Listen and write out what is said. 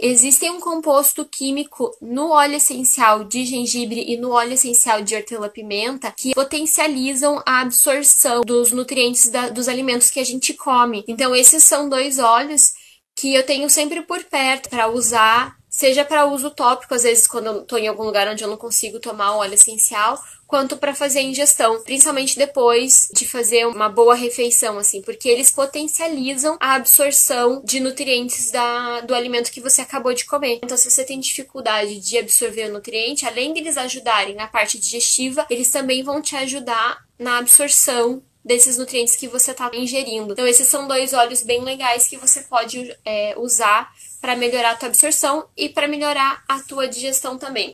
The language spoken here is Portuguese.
Existe um composto químico no óleo essencial de gengibre e no óleo essencial de hortelã-pimenta que potencializam a absorção dos nutrientes da, dos alimentos que a gente come. Então, esses são dois óleos que eu tenho sempre por perto para usar, seja para uso tópico, às vezes quando eu estou em algum lugar onde eu não consigo tomar o óleo essencial, quanto para fazer a ingestão, principalmente depois de fazer uma boa refeição, assim, porque eles potencializam a absorção de nutrientes da, do alimento que você acabou de comer. Então, se você tem dificuldade de absorver o nutriente, além deles ajudarem na parte digestiva, eles também vão te ajudar na absorção desses nutrientes que você está ingerindo. Então, esses são dois óleos bem legais que você pode é, usar para melhorar a tua absorção e para melhorar a tua digestão também.